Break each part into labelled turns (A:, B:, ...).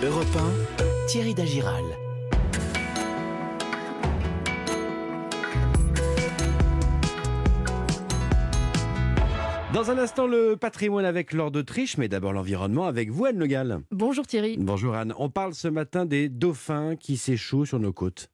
A: Europe 1, Thierry Dagiral.
B: Dans un instant, le patrimoine avec Laure d'Autriche, mais d'abord l'environnement avec vous, Anne Le Gall.
C: Bonjour Thierry.
B: Bonjour Anne. On parle ce matin des dauphins qui s'échouent sur nos côtes.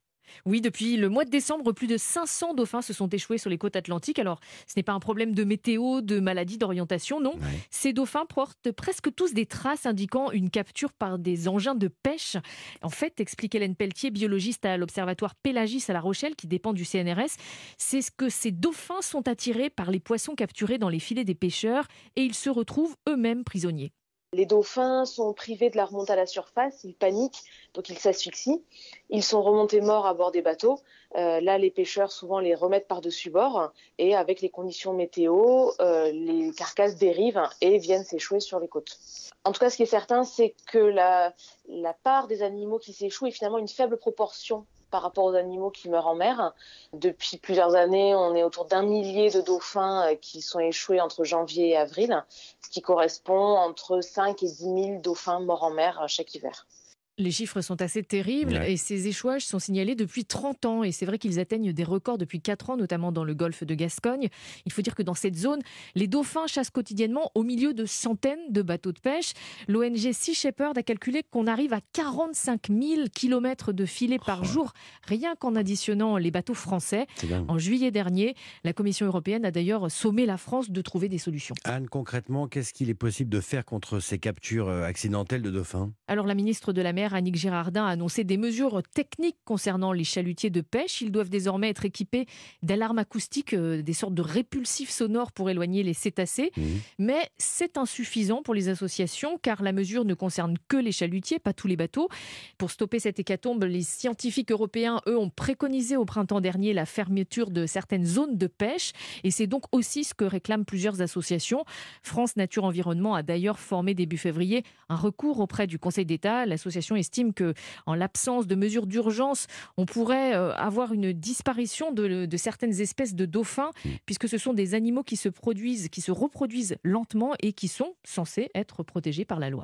C: Oui, depuis le mois de décembre, plus de 500 dauphins se sont échoués sur les côtes atlantiques. Alors, ce n'est pas un problème de météo, de maladie, d'orientation, non.
B: Ouais.
C: Ces dauphins portent presque tous des traces indiquant une capture par des engins de pêche. En fait, explique Hélène Pelletier, biologiste à l'Observatoire Pélagis à La Rochelle, qui dépend du CNRS, c'est ce que ces dauphins sont attirés par les poissons capturés dans les filets des pêcheurs et ils se retrouvent eux-mêmes prisonniers.
D: Les dauphins sont privés de la remontée à la surface, ils paniquent, donc ils s'asphyxient. Ils sont remontés morts à bord des bateaux. Euh, là, les pêcheurs souvent les remettent par-dessus bord et avec les conditions météo, euh, les carcasses dérivent et viennent s'échouer sur les côtes. En tout cas, ce qui est certain, c'est que la, la part des animaux qui s'échouent est finalement une faible proportion par rapport aux animaux qui meurent en mer. Depuis plusieurs années, on est autour d'un millier de dauphins euh, qui sont échoués entre janvier et avril, ce qui correspond entre 5 et 10 000 dauphins morts en mer euh, chaque hiver.
C: Les chiffres sont assez terribles
B: Ouais.
C: et ces échouages sont signalés depuis 30 ans et c'est vrai qu'ils atteignent des records depuis 4 ans, notamment dans le golfe de Gascogne. Il faut dire que dans cette zone, les dauphins chassent quotidiennement au milieu de centaines de bateaux de pêche. L'ONG Sea Shepherd a calculé qu'on arrive à 45 000 kilomètres de filets par
B: Oh.
C: jour, rien qu'en additionnant les bateaux français. En juillet dernier, la Commission européenne a d'ailleurs sommé la France de trouver des solutions.
B: Anne, concrètement, qu'est-ce qu'il est possible de faire contre ces captures euh, accidentelles de dauphins?
C: Alors la ministre de la Mer, Annick Girardin, a annoncé des mesures techniques concernant les chalutiers de pêche. Ils doivent désormais être équipés d'alarmes acoustiques, euh, des sortes de répulsifs sonores pour éloigner les cétacés.
B: Mhm.
C: Mais c'est insuffisant pour les associations car la mesure ne concerne que les chalutiers, pas tous les bateaux. Pour stopper cette hécatombe, les scientifiques européens, eux, ont préconisé au printemps dernier la fermeture de certaines zones de pêche. Et c'est donc aussi ce que réclament plusieurs associations. France Nature Environnement a d'ailleurs formé début février un recours auprès du Conseil d'État. L'association estime que, en l'absence de mesures d'urgence, on pourrait euh, avoir une disparition de, de certaines espèces de dauphins, puisque ce sont des animaux qui se produisent, qui se reproduisent lentement et qui sont censés être protégés par la loi.